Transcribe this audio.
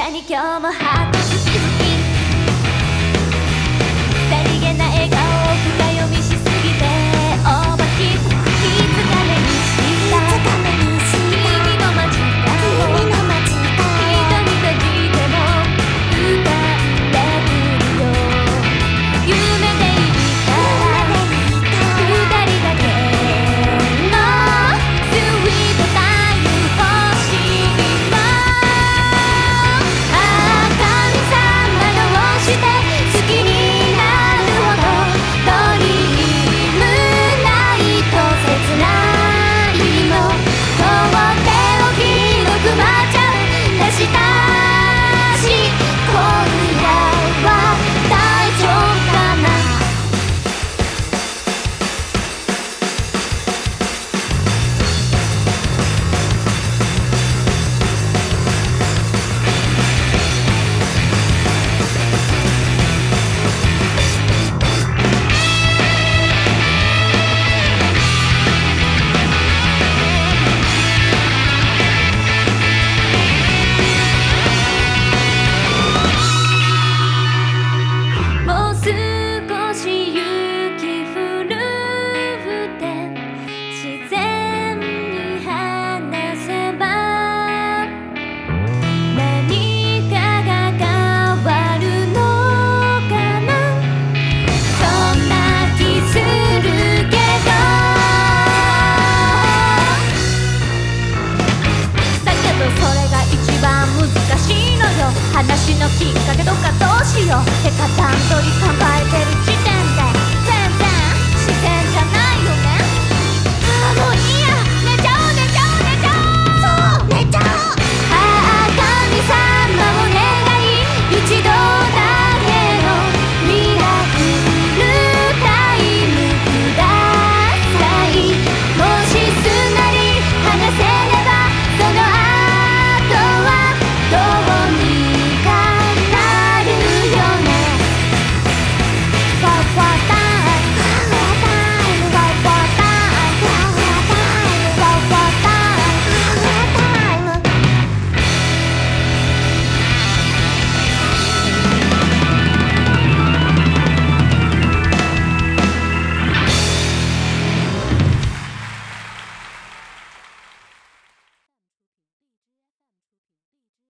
さに今日もハート好き好きさりげな笑顔を話のきっかけとかどうしよう。てか段取り考えてる